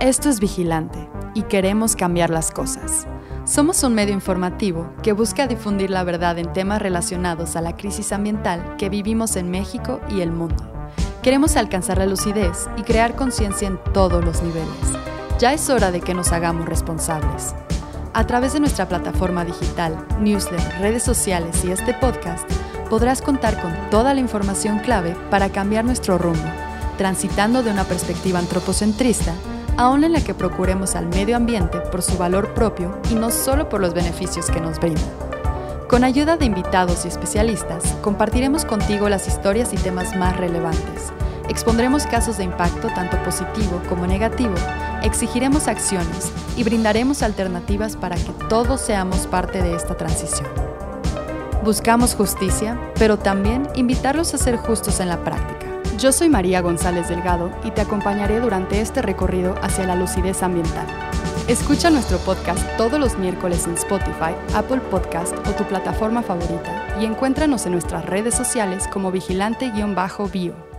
Esto es Vigilante y queremos cambiar las cosas. Somos un medio informativo que busca difundir la verdad en temas relacionados a la crisis ambiental que vivimos en México y el mundo. Queremos alcanzar la lucidez y crear conciencia en todos los niveles. Ya es hora de que nos hagamos responsables. A través de nuestra plataforma digital, newsletter, redes sociales y este podcast, podrás contar con toda la información clave para cambiar nuestro rumbo, transitando de una perspectiva antropocentrista aún en la que procuremos al medio ambiente por su valor propio y no solo por los beneficios que nos brinda. Con ayuda de invitados y especialistas, compartiremos contigo las historias y temas más relevantes. Expondremos casos de impacto tanto positivo como negativo, exigiremos acciones y brindaremos alternativas para que todos seamos parte de esta transición. Buscamos justicia, pero también invitarlos a ser justos en la práctica. Yo soy María González Delgado y te acompañaré durante este recorrido hacia la lucidez ambiental. Escucha nuestro podcast todos los miércoles en Spotify, Apple Podcast o tu plataforma favorita y encuéntranos en nuestras redes sociales como vigilante-bio.